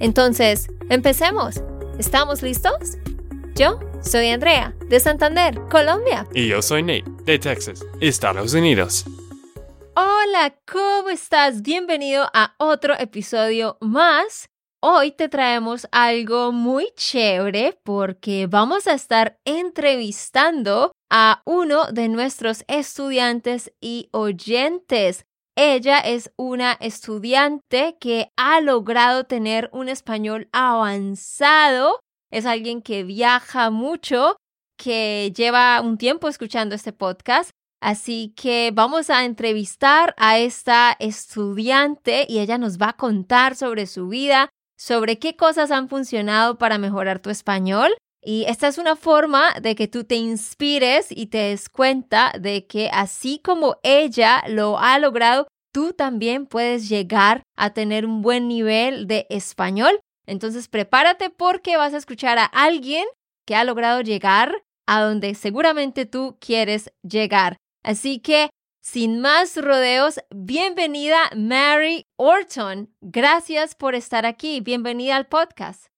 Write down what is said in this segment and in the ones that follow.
Entonces, empecemos. ¿Estamos listos? Yo soy Andrea, de Santander, Colombia. Y yo soy Nate, de Texas, Estados Unidos. Hola, ¿cómo estás? Bienvenido a otro episodio más. Hoy te traemos algo muy chévere porque vamos a estar entrevistando a uno de nuestros estudiantes y oyentes. Ella es una estudiante que ha logrado tener un español avanzado. Es alguien que viaja mucho, que lleva un tiempo escuchando este podcast. Así que vamos a entrevistar a esta estudiante y ella nos va a contar sobre su vida, sobre qué cosas han funcionado para mejorar tu español. Y esta es una forma de que tú te inspires y te des cuenta de que así como ella lo ha logrado, tú también puedes llegar a tener un buen nivel de español. Entonces prepárate porque vas a escuchar a alguien que ha logrado llegar a donde seguramente tú quieres llegar. Así que sin más rodeos, bienvenida Mary Orton. Gracias por estar aquí. Bienvenida al podcast.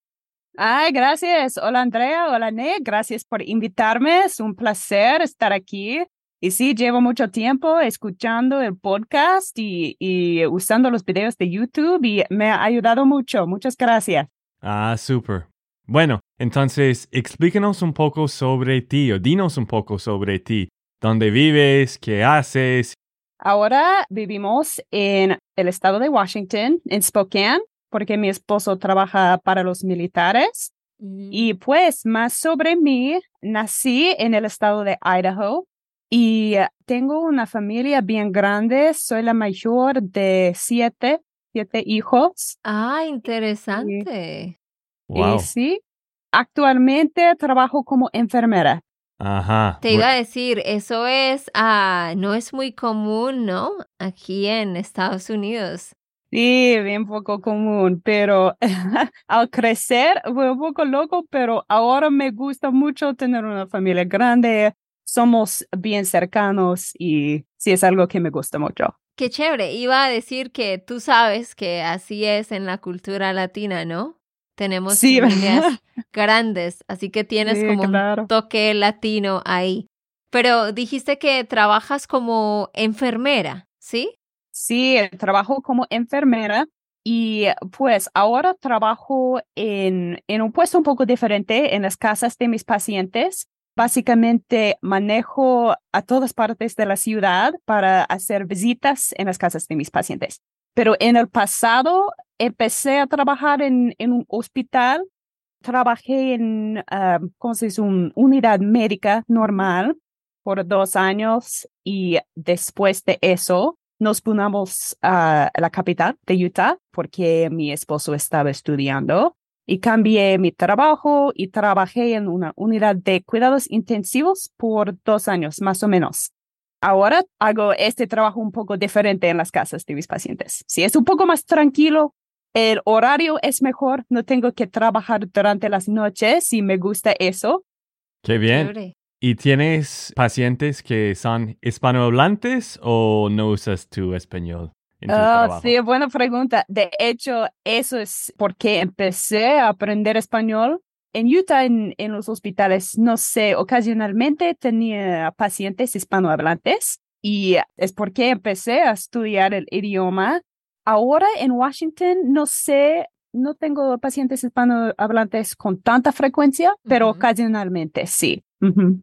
Ay, gracias. Hola Andrea, hola Nick. Gracias por invitarme. Es un placer estar aquí. Y sí, llevo mucho tiempo escuchando el podcast y, y usando los videos de YouTube y me ha ayudado mucho. Muchas gracias. Ah, súper. Bueno, entonces explícanos un poco sobre ti o dinos un poco sobre ti. ¿Dónde vives? ¿Qué haces? Ahora vivimos en el estado de Washington, en Spokane, porque mi esposo trabaja para los militares. Y pues más sobre mí, nací en el estado de Idaho y tengo una familia bien grande. Soy la mayor de siete, siete hijos. Ah, interesante. Y sí, actualmente trabajo como enfermera. Ajá. Te iba a decir, eso es, ah, no es muy común, ¿no? Aquí en Estados Unidos. Sí, bien poco común, pero al crecer fue un poco loco, pero ahora me gusta mucho tener una familia grande. Somos bien cercanos y sí es algo que me gusta mucho. Qué chévere. Iba a decir que tú sabes que así es en la cultura latina, ¿no? Tenemos Sí, familias ¿verdad? grandes, así que tienes Sí, como claro. un toque latino ahí. Pero dijiste que trabajas como enfermera, ¿sí? Sí, trabajo como enfermera y pues ahora trabajo en, en un puesto un poco diferente en las casas de mis pacientes. Básicamente manejo a todas partes de la ciudad para hacer visitas en las casas de mis pacientes. Pero en el pasado empecé a trabajar en, en un hospital. Trabajé en, ah, ¿cómo se dice? Una unidad médica normal por dos años y después de eso nos mudamos a la capital de Utah porque mi esposo estaba estudiando y cambié mi trabajo y trabajé en una unidad de cuidados intensivos por dos años más o menos. Ahora hago este trabajo un poco diferente en las casas de mis pacientes. Sí, es un poco más tranquilo. El horario es mejor. No tengo que trabajar durante las noches y me gusta eso. Qué bien. ¿Y tienes pacientes que son hispanohablantes o no usas tu español en tu Ah, trabajo? sí, buena pregunta. De hecho, eso es porque empecé a aprender español. En Utah, en, en los hospitales, no sé, ocasionalmente tenía pacientes hispanohablantes y es porque empecé a estudiar el idioma. Ahora en Washington, no sé, no tengo pacientes hispanohablantes con tanta frecuencia, pero ocasionalmente sí.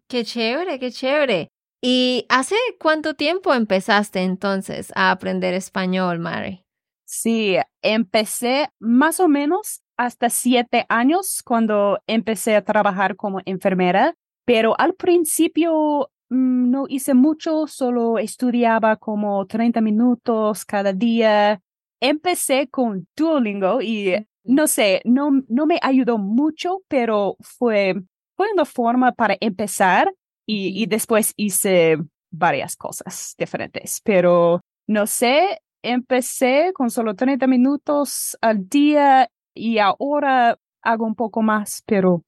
Qué chévere, qué chévere. ¿Y hace cuánto tiempo empezaste entonces a aprender español, Mary? Sí, empecé más o menos hasta siete años cuando empecé a trabajar como enfermera, pero al principio mm, no hice mucho, solo estudiaba como 30 minutos cada día. Empecé con Duolingo y no sé, no, no me ayudó mucho, pero fue, fue una forma para empezar y, y después hice varias cosas diferentes. Pero no sé, empecé con solo 30 minutos al día y ahora hago un poco más, pero...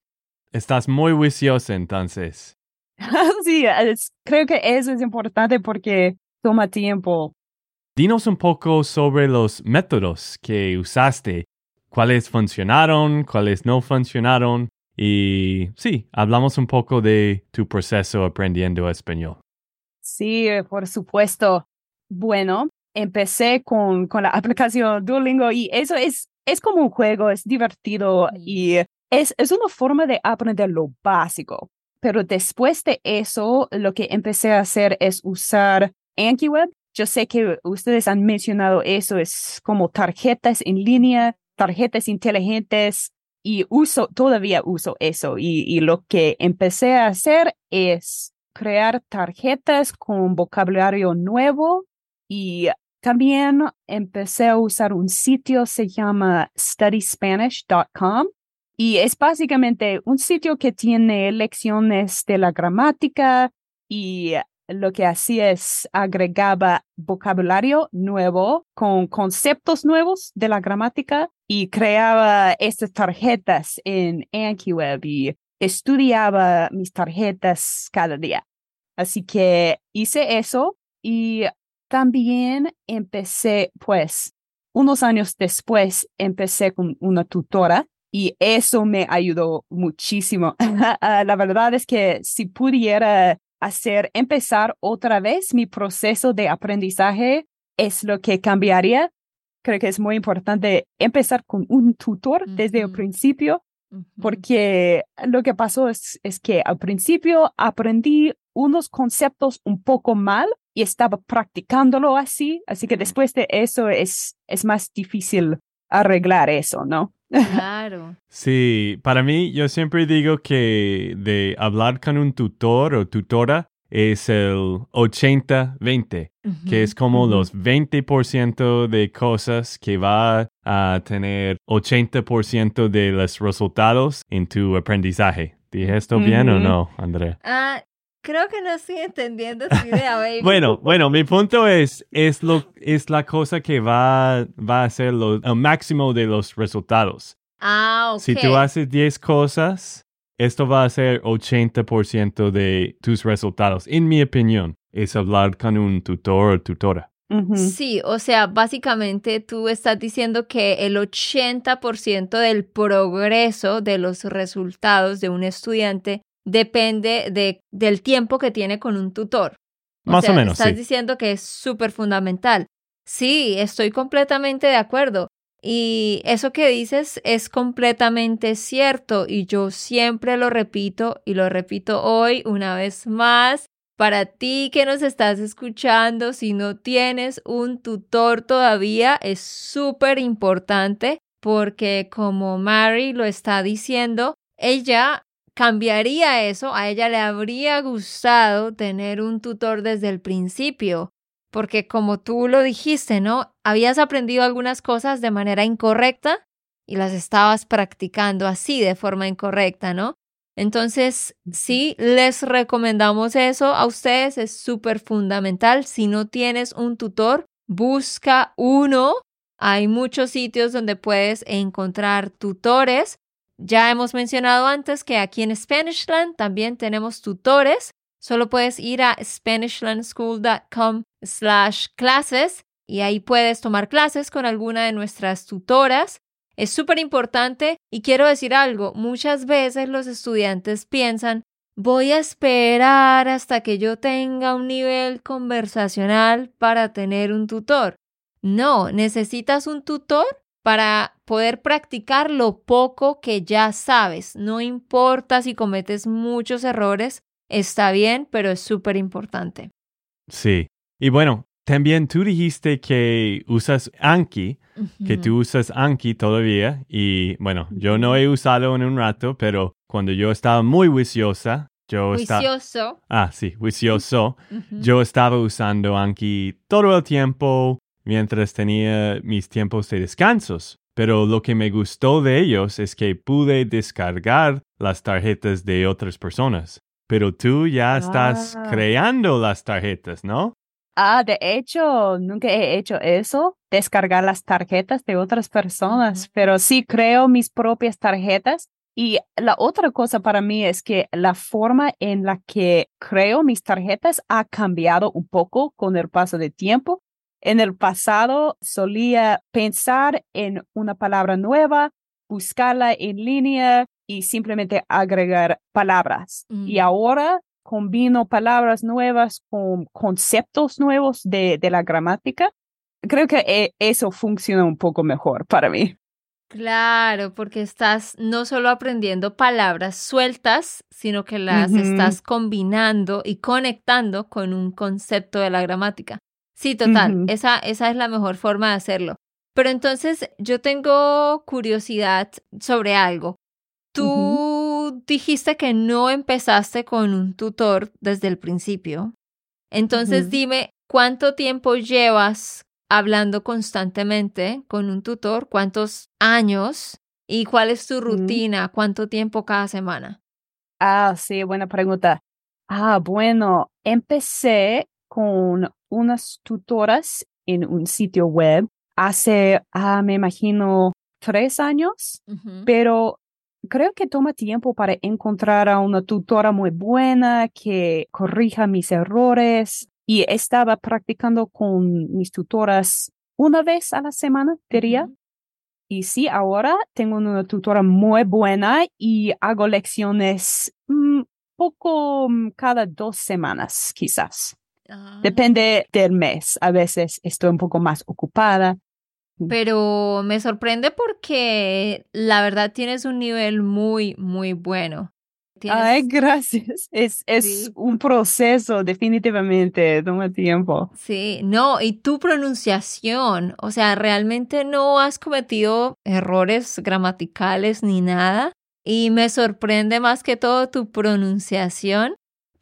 Estás muy viciosa entonces. sí, creo que eso es importante porque toma tiempo. Dinos un poco sobre los métodos que usaste, cuáles funcionaron, cuáles no funcionaron y sí, hablamos un poco de tu proceso aprendiendo español. Sí, por supuesto. Bueno, empecé con, con la aplicación Duolingo y eso es, es como un juego, es divertido y es, es una forma de aprender lo básico. Pero después de eso, lo que empecé a hacer es usar AnkiWeb. Yo sé que ustedes han mencionado eso, es como tarjetas en línea, tarjetas inteligentes y uso, todavía uso eso. Y, y lo que empecé a hacer es crear tarjetas con vocabulario nuevo y también empecé a usar un sitio, se llama studyspanish.com y es básicamente un sitio que tiene lecciones de la gramática y lo que hacía es agregaba vocabulario nuevo con conceptos nuevos de la gramática y creaba estas tarjetas en AnkiWeb y estudiaba mis tarjetas cada día. Así que hice eso y también empecé, pues, unos años después, empecé con una tutora y eso me ayudó muchísimo. La verdad es que si pudiera hacer empezar otra vez mi proceso de aprendizaje, es lo que cambiaría. Creo que es muy importante empezar con un tutor desde el principio, porque lo que pasó es, es que al principio aprendí unos conceptos un poco mal y estaba practicándolo así, así que después de eso es, es más difícil arreglar eso, ¿no? Claro. sí, para mí yo siempre digo que de hablar con un tutor o tutora es el 80-20, que es como los 20% de cosas que va a tener 80% de los resultados en tu aprendizaje. ¿Dije esto bien o no, Andrea? Ah, creo que no estoy entendiendo tu idea, baby. bueno, bueno, mi punto es, es, lo, es la cosa que va, va a ser lo, el máximo de los resultados. Ah, ok. Si tú haces 10 cosas, esto va a ser 80% de tus resultados, en mi opinión, es hablar con un tutor o tutora. Sí, o sea, básicamente tú estás diciendo que el 80% del progreso de los resultados de un estudiante depende de, del tiempo que tiene con un tutor. Más o menos. Estás diciendo que es súper fundamental. Sí, estoy completamente de acuerdo. Y eso que dices es completamente cierto y yo siempre lo repito y lo repito hoy una vez más. Para ti que nos estás escuchando, si no tienes un tutor todavía, es súper importante porque como Mary lo está diciendo, ella cambiaría eso, a ella le habría gustado tener un tutor desde el principio, porque como tú lo dijiste, ¿no? Habías aprendido algunas cosas de manera incorrecta y las estabas practicando así, de forma incorrecta, ¿no? Entonces, sí, les recomendamos eso a ustedes, es súper fundamental. Si no tienes un tutor, busca uno. Hay muchos sitios donde puedes encontrar tutores ya hemos mencionado antes que aquí en Spanishland también tenemos tutores. Solo puedes ir a SpanishlandSchool.com slash clases y ahí puedes tomar clases con alguna de nuestras tutoras. Es súper importante y quiero decir algo, muchas veces los estudiantes piensan, voy a esperar hasta que yo tenga un nivel conversacional para tener un tutor. No, necesitas un tutor para poder practicar lo poco que ya sabes. No importa si cometes muchos errores, está bien, pero es súper importante. Sí. Y bueno, también tú dijiste que usas Anki, que tú usas Anki todavía. Y bueno, yo no he usado en un rato, pero cuando yo estaba muy viciosa, yo Vicioso. Ah, sí, vicioso. Yo estaba usando Anki todo el tiempo mientras tenía mis tiempos de descansos, pero lo que me gustó de ellos es que pude descargar las tarjetas de otras personas. Pero tú ya estás Ah. creando las tarjetas, ¿no? Ah, de hecho, nunca he hecho eso, descargar las tarjetas de otras personas, pero sí creo mis propias tarjetas. Y la otra cosa para mí es que la forma en la que creo mis tarjetas ha cambiado un poco con el paso del tiempo. En el pasado solía pensar en una palabra nueva, buscarla en línea y simplemente agregar palabras. Y Mm. ahora combino palabras nuevas con conceptos nuevos de, de la gramática. Creo que eh, eso funciona un poco mejor para mí. Claro, porque estás no solo aprendiendo palabras sueltas, sino que las estás combinando y conectando con un concepto de la gramática. Sí, total, esa, esa es la mejor forma de hacerlo. Pero entonces yo tengo curiosidad sobre algo. Tú dijiste que no empezaste con un tutor desde el principio. Entonces dime, ¿cuánto tiempo llevas hablando constantemente con un tutor? ¿Cuántos años? ¿Y cuál es tu Ujú. rutina? ¿Cuánto tiempo cada semana? Ah, sí, buena pregunta. Ah, bueno, empecé con unas tutoras en un sitio web hace, ah, me imagino, tres años, pero creo que toma tiempo para encontrar a una tutora muy buena que corrija mis errores y estaba practicando con mis tutoras una vez a la semana, diría. Y sí, ahora tengo una tutora muy buena y hago lecciones mm, poco mm, cada dos semanas, quizás. Ah. Depende del mes. A veces estoy un poco más ocupada. Pero me sorprende porque la verdad tienes un nivel muy, muy bueno. Tienes- Ay, gracias. Es, es Sí. un proceso, definitivamente. Toma tiempo. Sí, no, y tu pronunciación, o sea, realmente no has cometido errores gramaticales ni nada. Y me sorprende más que todo tu pronunciación.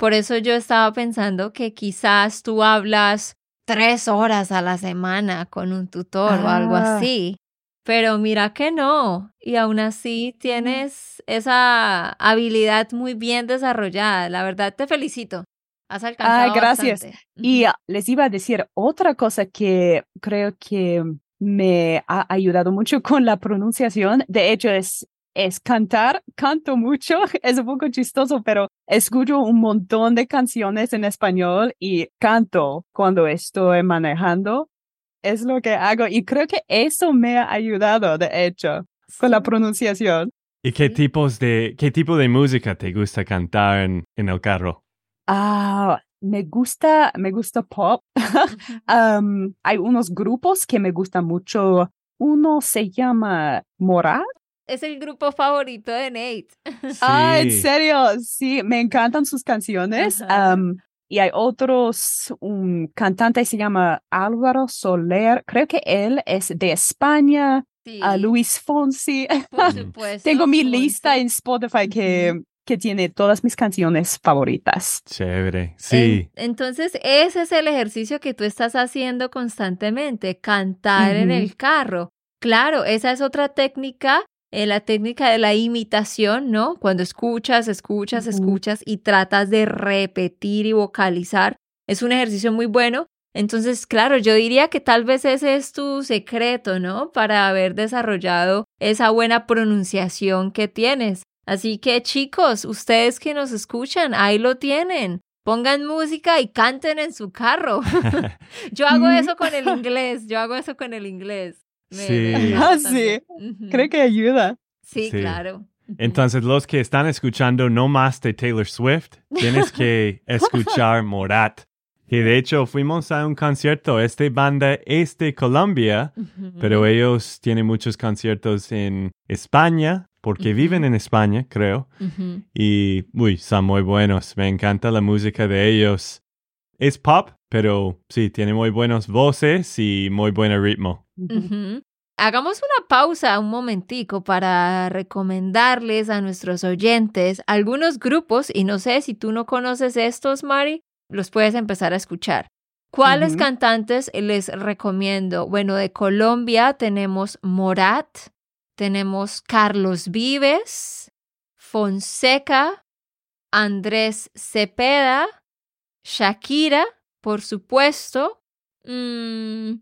Por eso yo estaba pensando que quizás tú hablas tres horas a la semana con un tutor o algo Ah. así. Pero mira que no. Y aún así tienes esa habilidad muy bien desarrollada. La verdad te felicito. Has alcanzado gracias. bastante. Y les iba a decir otra cosa que creo que me ha ayudado mucho con la pronunciación. De hecho, es, es cantar. Canto mucho. Es un poco chistoso, pero escucho un montón de canciones en español y canto cuando estoy manejando. Es lo que hago y creo que eso me ha ayudado, de hecho, con la pronunciación. ¿Y qué tipos de qué tipo de música te gusta cantar en, en el carro? Ah, me gusta, me gusta pop. Am, hay unos grupos que me gustan mucho. Uno se llama Morat. Es el grupo favorito de Nate. Ah, en serio, sí, me encantan sus canciones. Y hay otros, un cantante se llama Álvaro Soler. Creo que él es de España. Sí, A Luis Fonsi. por supuesto. Tengo mi Fonsi. lista en Spotify que, que tiene todas mis canciones favoritas. Chévere. Sí. En- entonces, ese es el ejercicio que tú estás haciendo constantemente, cantar en el carro. Claro, esa es otra técnica, eh, la técnica de la imitación, ¿no? Cuando escuchas, escuchas, escuchas y tratas de repetir y vocalizar. Es un ejercicio muy bueno. Entonces, claro, yo diría que tal vez ese es tu secreto, ¿no? Para haber desarrollado esa buena pronunciación que tienes. Así que chicos, ustedes que nos escuchan, ahí lo tienen. Pongan música y canten en su carro. yo hago eso con el inglés, yo hago eso con el inglés. Sí. Ah. Creo que ayuda. Sí, Sí. claro. Entonces, los que están escuchando no más de Taylor Swift, tienes que escuchar Morat. Que de hecho fuimos a un concierto. Esta banda es de Colombia, pero ellos tienen muchos conciertos en España, porque viven en España, creo. Y, uy, son muy buenos. Me encanta la música de ellos. Es pop, pero sí, tiene muy buenas voces y muy buen ritmo. Hagamos una pausa un momentico para recomendarles a nuestros oyentes algunos grupos y no sé si tú no conoces estos, Mari, los puedes empezar a escuchar. ¿Cuáles cantantes les recomiendo? Bueno, de Colombia tenemos Morat, tenemos Carlos Vives, Fonseca, Andrés Cepeda, Shakira, por supuesto. Mm,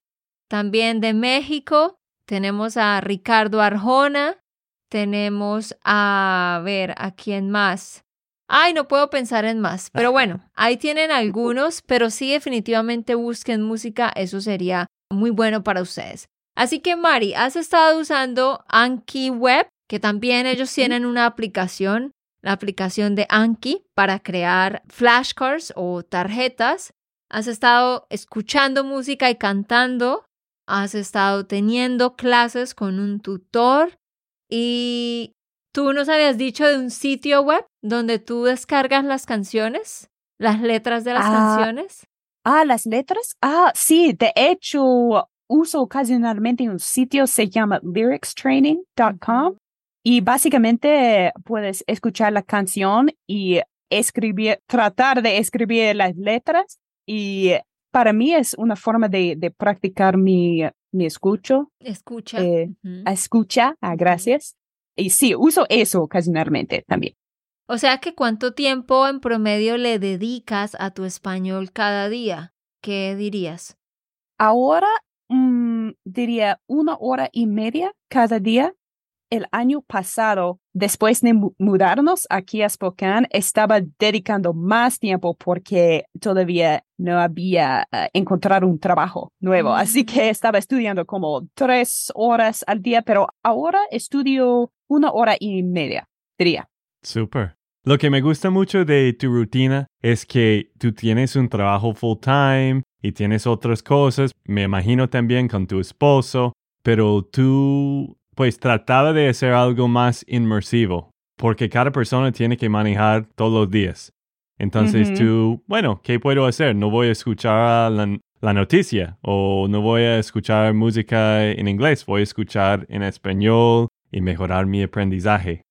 también de México tenemos a Ricardo Arjona, tenemos a, a ver, ¿a quién más? Ay, no puedo pensar en más, pero bueno, ahí tienen algunos, pero sí definitivamente busquen música, eso sería muy bueno para ustedes. Así que Mari, has estado usando Anki Web, que también ellos tienen una aplicación, la aplicación de Anki para crear flashcards o tarjetas. Has estado escuchando música y cantando, has estado teniendo clases con un tutor y tú nos habías dicho de un sitio web donde tú descargas las canciones, las letras de las Ah, canciones. Ah, las letras. Ah, sí, de hecho, uso ocasionalmente un sitio, se llama lyricstraining.com y básicamente puedes escuchar la canción y escribir, tratar de escribir las letras y para mí es una forma de, de practicar mi, mi escucho, Escucha. eh, escucha, ah, gracias. Y sí, uso eso ocasionalmente también. O sea que cuánto tiempo en promedio le dedicas a tu español cada día? ¿Qué dirías? Ahora mm, diría una hora y media cada día. El año pasado, después de mu- mudarnos aquí a Spokane, estaba dedicando más tiempo porque todavía no había eh, encontrado un trabajo nuevo. Así que Mm. estaba estudiando como tres horas al día, pero ahora estudio una hora y media, diría. Super. Lo que me gusta mucho de tu rutina es que tú tienes un trabajo full time y tienes otras cosas, me imagino también con tu esposo, pero tú pues trataba de hacer algo más inmersivo, porque cada persona tiene que manejar todos los días. Entonces tú, bueno, ¿qué puedo hacer? No voy a escuchar la, la noticia o no voy a escuchar música en inglés, voy a escuchar en español y mejorar mi aprendizaje.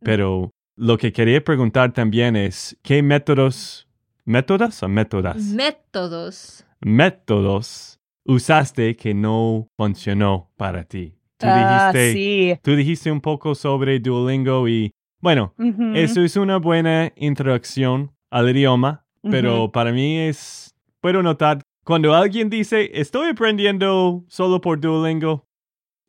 Pero lo que quería preguntar también es, ¿qué métodos, métodos o métodas? Métodos. métodos usaste que no funcionó para ti? Tú Ah, dijiste, sí. tú dijiste un poco sobre Duolingo y, bueno, Ujú, eso es una buena introducción al idioma, pero ujú. para mí es, puedo notar, cuando alguien dice, estoy aprendiendo solo por Duolingo,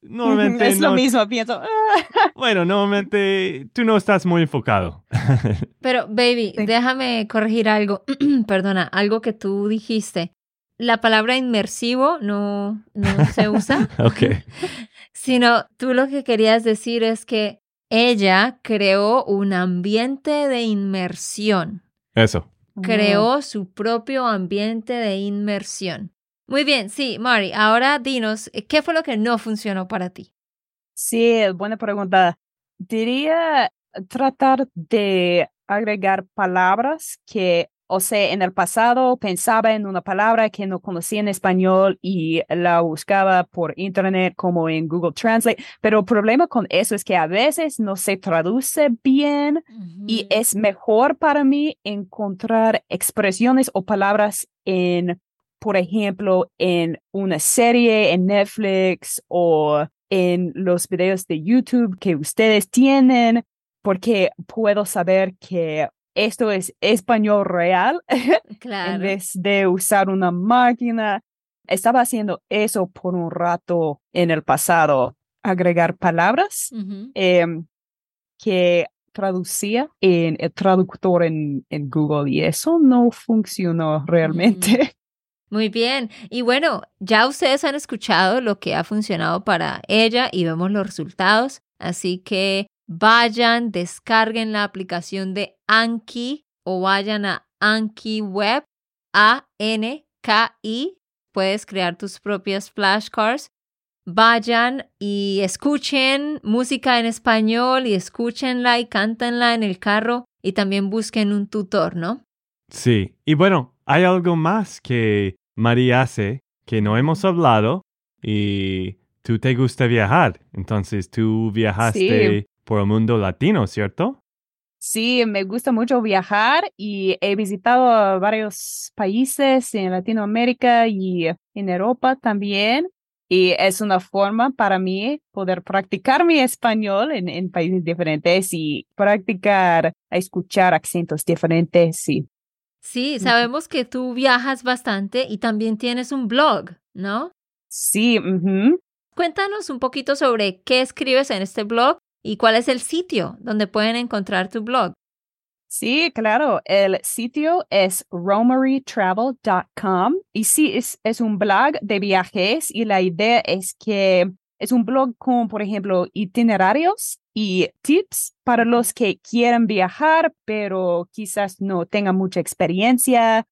normalmente es no, lo mismo, pienso. Bueno, normalmente tú no estás muy enfocado. Pero, baby, Sí. déjame corregir algo. Perdona, algo que tú dijiste. La palabra inmersivo no, no se usa, ok. Sino tú lo que querías decir es que ella creó un ambiente de inmersión. Eso. Creó su propio ambiente de inmersión. Muy bien, sí, Mari, ahora dinos, ¿qué fue lo que no funcionó para ti? Sí, buena pregunta. Diría tratar de agregar palabras que, o sea, en el pasado pensaba en una palabra que no conocía en español y la buscaba por internet como en Google Translate, pero el problema con eso es que a veces no se traduce bien y es mejor para mí encontrar expresiones o palabras en, por ejemplo, en una serie en Netflix o en los videos de YouTube que ustedes tienen, porque puedo saber que esto es español real en Claro. vez de usar una máquina. Estaba haciendo eso por un rato en el pasado, agregar palabras em, que traducía en el traductor en, en Google y eso no funcionó realmente. Muy bien. Y bueno, ya ustedes han escuchado lo que ha funcionado para ella y vemos los resultados. Así que vayan, descarguen la aplicación de Anki o vayan a Anki Web, A-N-K-I. Puedes crear tus propias flashcards. Vayan y escuchen música en español y escúchenla y cántenla en el carro y también busquen un tutor, ¿no? Sí, y bueno, hay algo más que María hace que no hemos hablado y tú te gusta viajar. Entonces tú viajaste por el mundo latino, ¿cierto? Sí, me gusta mucho viajar y he visitado varios países en Latinoamérica y en Europa también. Y es una forma para mí poder practicar mi español en, en países diferentes y practicar a escuchar acentos diferentes. Sí. Sí, sabemos que tú viajas bastante y también tienes un blog, ¿no? Sí. Cuéntanos un poquito sobre qué escribes en este blog y cuál es el sitio donde pueden encontrar tu blog. Sí, claro. El sitio es romarytravel.com y sí, es, es un blog de viajes y la idea es que es un blog con, por ejemplo, itinerarios y tips para los que quieran viajar, pero quizás no tengan mucha experiencia.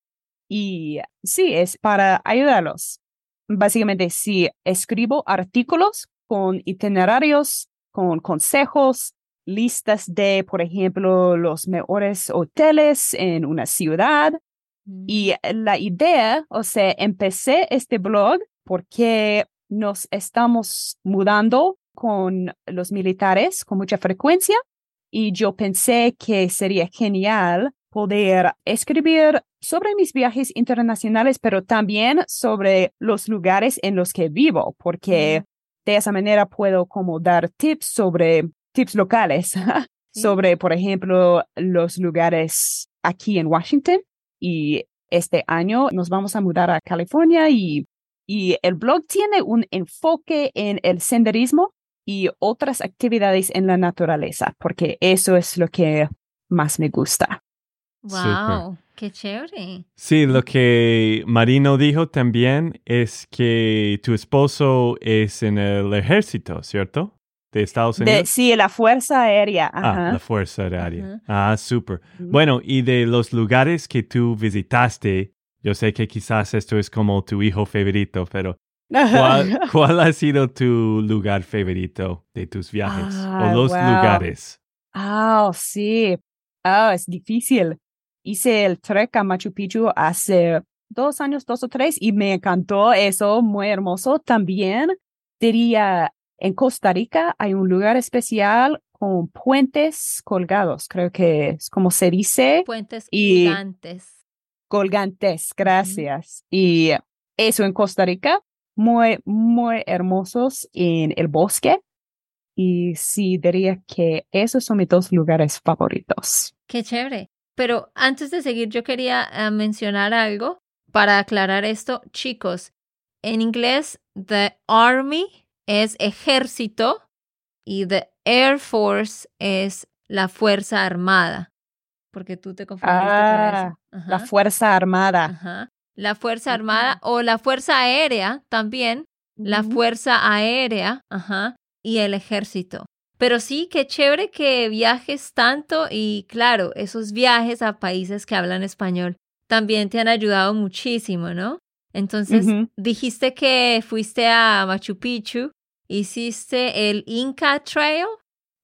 Y sí, es para ayudarlos. Básicamente, sí, escribo artículos con itinerarios, con consejos, listas de, por ejemplo, los mejores hoteles en una ciudad. Y la idea, o sea, empecé este blog porque nos estamos mudando con los militares con mucha frecuencia y yo pensé que sería genial poder escribir sobre mis viajes internacionales, pero también sobre los lugares en los que vivo, porque de esa manera puedo como dar tips sobre tips locales, Sí. sobre, por ejemplo, los lugares aquí en Washington. Y este año nos vamos a mudar a California y, y el blog tiene un enfoque en el senderismo y otras actividades en la naturaleza, porque eso es lo que más me gusta. Wow, qué chévere. Sí, lo que Marino dijo también es que tu esposo es en el ejército, ¿cierto? De Estados De, Unidos. sí, la Fuerza Aérea. Ah, la Fuerza Aérea. Ajá. Ah, súper. Bueno, y de los lugares que tú visitaste, yo sé que quizás esto es como tu hijo favorito, pero ¿cuál, cuál ha sido tu lugar favorito de tus viajes? Ah, o los wow. lugares. Ah, sí. Ah, es difícil. Hice el trek a Machu Picchu hace dos años, dos o tres, y me encantó eso, muy hermoso. También diría, en Costa Rica hay un lugar especial con puentes colgados, creo que es como se dice, Puentes Y- gigantes. colgantes, gracias. Y eso en Costa Rica, muy, muy hermosos en el bosque. Y sí, diría que esos son mis dos lugares favoritos. Qué chévere. Pero antes de seguir, yo quería eh, mencionar algo para aclarar esto. Chicos, en inglés, the army es ejército y the air force es la fuerza armada. Porque tú te confundiste Ah, con eso. La Fuerza Armada. ajá. La fuerza armada o la fuerza aérea también. La fuerza aérea, ajá, y el ejército. Pero sí, qué chévere que viajes tanto y claro, esos viajes a países que hablan español también te han ayudado muchísimo, ¿no? Entonces, dijiste que fuiste a Machu Picchu, hiciste el Inca Trail,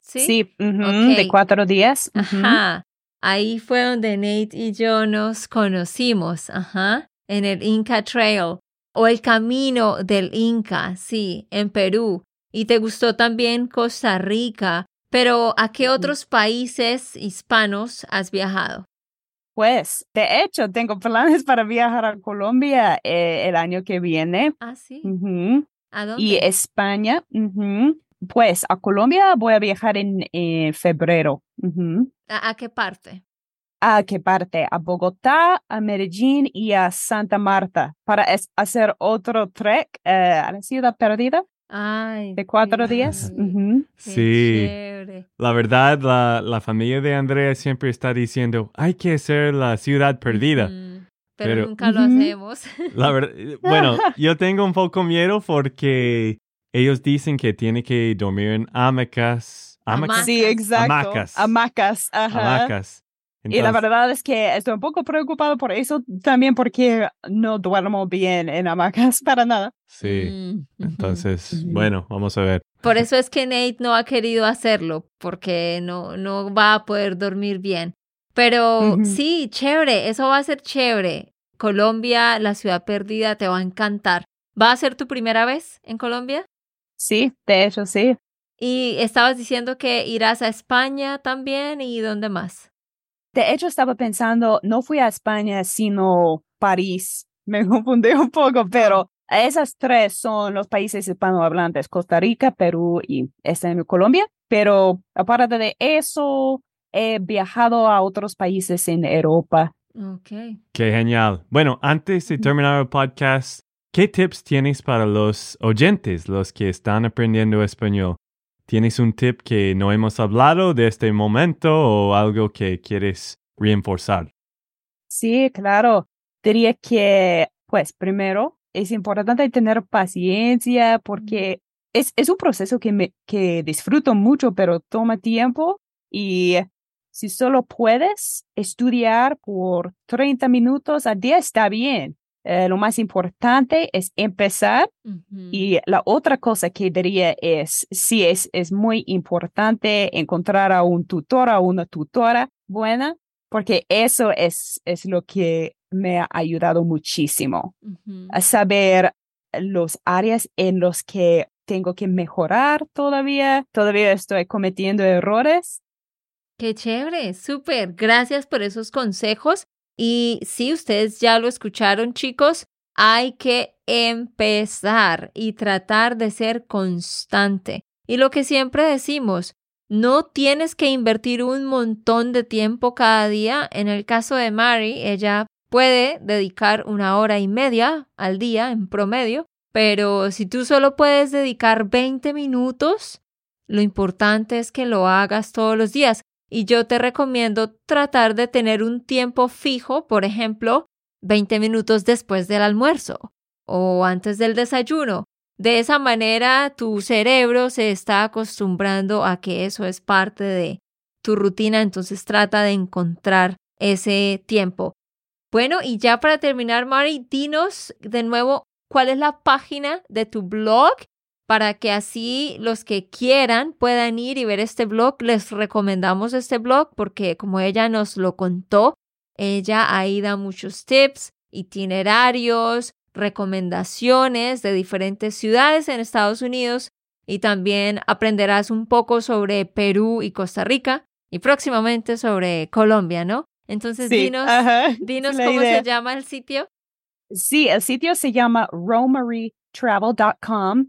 ¿sí? Sí, de cuatro días. Ajá. Ahí fue donde Nate y yo nos conocimos, ajá, en el Inca Trail o el camino del Inca, sí, en Perú. Y te gustó también Costa Rica, pero ¿a qué otros países hispanos has viajado? Pues, de hecho, tengo planes para viajar a Colombia eh, el año que viene. Ah, sí. ¿A dónde? Y España. Pues a Colombia voy a viajar en eh, febrero. ¿A, a qué parte? ¿A qué parte? A Bogotá, a Medellín y a Santa Marta para hacer otro trek eh, a la ciudad perdida Ay, de cuatro días. Sí. chévere. La verdad, la, la familia de Andrea siempre está diciendo, hay que hacer la ciudad perdida. Pero, Pero- nunca lo hacemos. La verdad, bueno, yo tengo un poco miedo porque ellos dicen que tiene que dormir en hamacas. Hamacas. Sí, exacto. Hamacas. Hamacas. Ajá. Hamacas. Y la verdad es que estoy un poco preocupado por eso también porque no duermo bien en hamacas para nada. Sí. Mm. Entonces, bueno, vamos a ver. Por eso es que Nate no ha querido hacerlo, porque no, no va a poder dormir bien. Pero sí, chévere, eso va a ser chévere. Colombia, la ciudad perdida, te va a encantar. ¿Va a ser tu primera vez en Colombia? Sí, de hecho, sí. Y estabas diciendo que irás a España también y dónde más. De hecho, estaba pensando, no fui a España, sino París. Me confundí un poco, pero esas tres son los países hispanohablantes, Costa Rica, Perú y este en Colombia. Pero aparte de eso, he viajado a otros países en Europa. Ok. Qué genial. Bueno, antes de terminar el podcast, ¿qué tips tienes para los oyentes, los que están aprendiendo español? ¿Tienes un tip que no hemos hablado de este momento o algo que quieres reforzar? Sí, claro. Diría que, pues, primero, es importante tener paciencia porque es, es un proceso que, me, que disfruto mucho, pero toma tiempo y si solo puedes estudiar por 30 minutos al día, está bien. Eh, lo más importante es empezar y la otra cosa que diría es, sí, es, es muy importante encontrar a un tutor, a una tutora buena, porque eso es, es lo que me ha ayudado muchísimo a saber los áreas en los que tengo que mejorar todavía. Todavía estoy cometiendo errores. Qué chévere, súper. Gracias por esos consejos. Y si ustedes ya lo escucharon, chicos, hay que empezar y tratar de ser constante. Y lo que siempre decimos, no tienes que invertir un montón de tiempo cada día. En el caso de Mary, ella puede dedicar una hora y media al día en promedio, pero si tú solo puedes dedicar 20 minutos, lo importante es que lo hagas todos los días. Y yo te recomiendo tratar de tener un tiempo fijo, por ejemplo, 20 minutos después del almuerzo o antes del desayuno. De esa manera tu cerebro se está acostumbrando a que eso es parte de tu rutina, entonces trata de encontrar ese tiempo. Bueno, y ya para terminar, Mari, dinos de nuevo cuál es la página de tu blog para que así los que quieran puedan ir y ver este blog. Les recomendamos este blog porque como ella nos lo contó, ella ahí da muchos tips, itinerarios, recomendaciones de diferentes ciudades en Estados Unidos y también aprenderás un poco sobre Perú y Costa Rica y próximamente sobre Colombia, ¿no? Entonces dinos, dinos cómo se llama el sitio. Sí, el sitio se llama romarytravel.com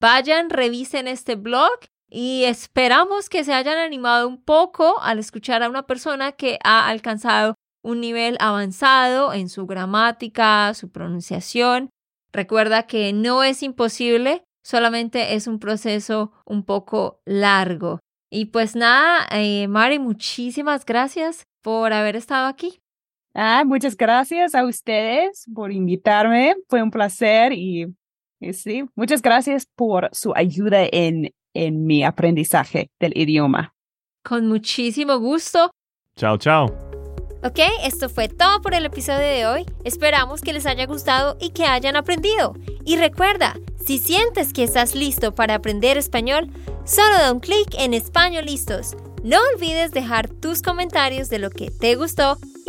Vayan, revisen este blog y esperamos que se hayan animado un poco al escuchar a una persona que ha alcanzado un nivel avanzado en su gramática, su pronunciación. Recuerda que no es imposible, solamente es un proceso un poco largo. Y pues nada, eh, Mari, muchísimas gracias por haber estado aquí. Ah, muchas gracias a ustedes por invitarme. Fue un placer y Sí, muchas gracias por su ayuda en, en mi aprendizaje del idioma. Con muchísimo gusto. Chao, chao. Ok, esto fue todo por el episodio de hoy. Esperamos que les haya gustado y que hayan aprendido. Y recuerda, si sientes que estás listo para aprender español, solo da un clic en Español Listos. No olvides dejar tus comentarios de lo que te gustó